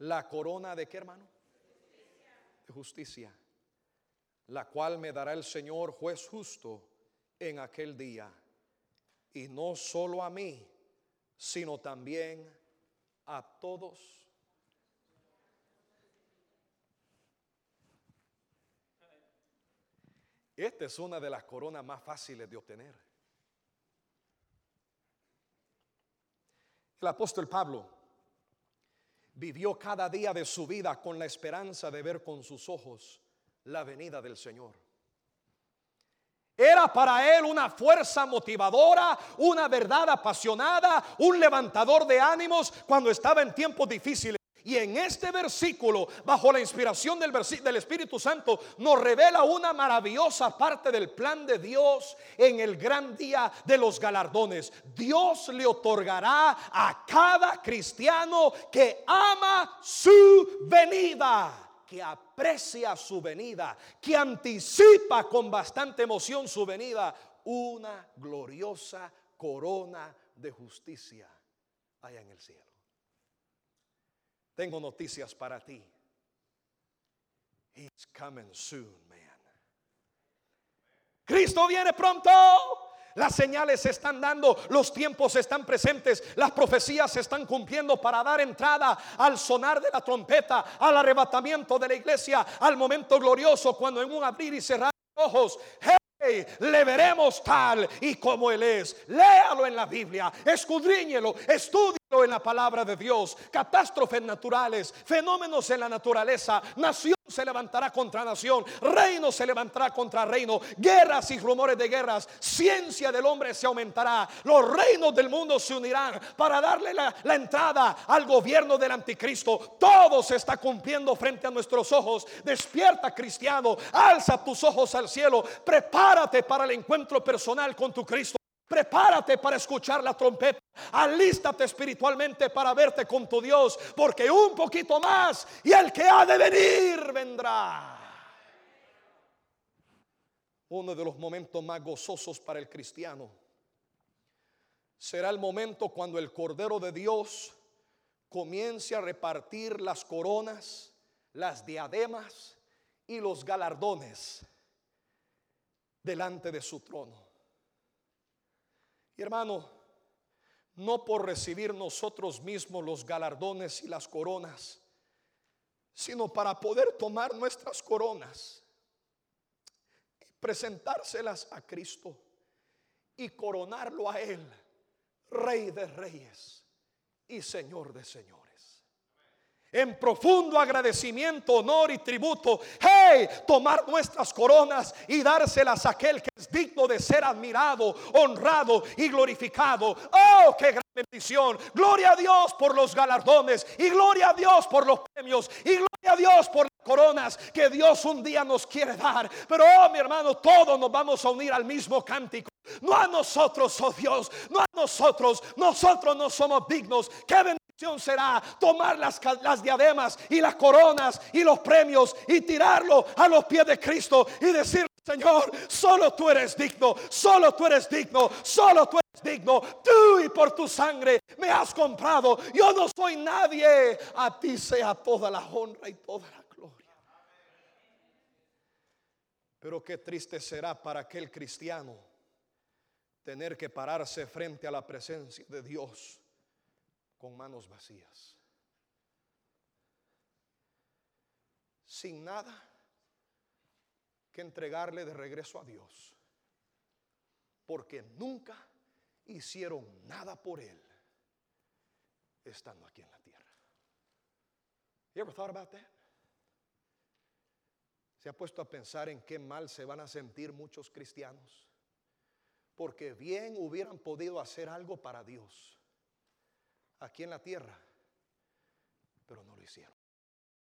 la corona de qué hermano? De justicia. La cual me dará el Señor juez justo en aquel día. Y no solo a mí, sino también a todos Esta es una de las coronas más fáciles de obtener. El apóstol Pablo vivió cada día de su vida con la esperanza de ver con sus ojos la venida del Señor. Era para él una fuerza motivadora, una verdad apasionada, un levantador de ánimos cuando estaba en tiempos difíciles. Y en este versículo, bajo la inspiración del, del, Espíritu Santo, nos revela una maravillosa parte del plan de Dios en el gran día de los galardones. Dios le otorgará a cada cristiano que ama su venida que aprecia su venida, que anticipa con bastante emoción su venida, una gloriosa corona de justicia allá en el cielo. Tengo noticias para ti. He's coming soon, man. Cristo viene pronto. Las señales se están dando, los tiempos están presentes, las profecías se están cumpliendo para dar entrada al sonar de la trompeta, al arrebatamiento de la iglesia, al momento glorioso cuando en un abrir y cerrar ojos, hey, le veremos tal y como Él es. Léalo en la Biblia, escudriñelo, estudie en la palabra de Dios, catástrofes naturales, fenómenos en la naturaleza, nación se levantará contra nación, reino se levantará contra reino, guerras y rumores de guerras, ciencia del hombre se aumentará, los reinos del mundo se unirán para darle la, la entrada al gobierno del anticristo. Todo se está cumpliendo frente a nuestros ojos. Despierta cristiano, alza tus ojos al cielo, prepárate para el encuentro personal con tu Cristo. Prepárate para escuchar la trompeta. Alístate espiritualmente para verte con tu Dios, porque un poquito más y el que ha de venir vendrá. Uno de los momentos más gozosos para el cristiano será el momento cuando el Cordero de Dios comience a repartir las coronas, las diademas y los galardones delante de su trono. Y hermano, no por recibir nosotros mismos los galardones y las coronas, sino para poder tomar nuestras coronas y presentárselas a Cristo y coronarlo a Él, Rey de Reyes y Señor de Señores en profundo agradecimiento, honor y tributo. Hey, tomar nuestras coronas y dárselas a aquel que es digno de ser admirado, honrado y glorificado. Oh, qué gran bendición. Gloria a Dios por los galardones y gloria a Dios por los premios y gloria a Dios por las coronas que Dios un día nos quiere dar. Pero, oh, mi hermano, todos nos vamos a unir al mismo cántico. No a nosotros, oh Dios, no a nosotros. Nosotros no somos dignos. Qué será tomar las, diademas y las coronas y los premios y tirarlo a los pies de Cristo y decir, Señor, solo tú eres digno, solo tú eres digno, solo tú eres digno. Tú y por tu sangre me has comprado. Yo no soy nadie. A ti sea toda la honra y toda la gloria. Pero qué triste será para aquel cristiano tener que pararse frente a la presencia de Dios con manos vacías. Sin nada que entregarle de regreso a Dios. Porque nunca hicieron nada por Él estando aquí en la tierra. You ever thought about that? ¿Se ha puesto a pensar en qué mal se van a sentir muchos cristianos? Porque bien hubieran podido hacer algo para Dios aquí en la tierra, pero no lo hicieron.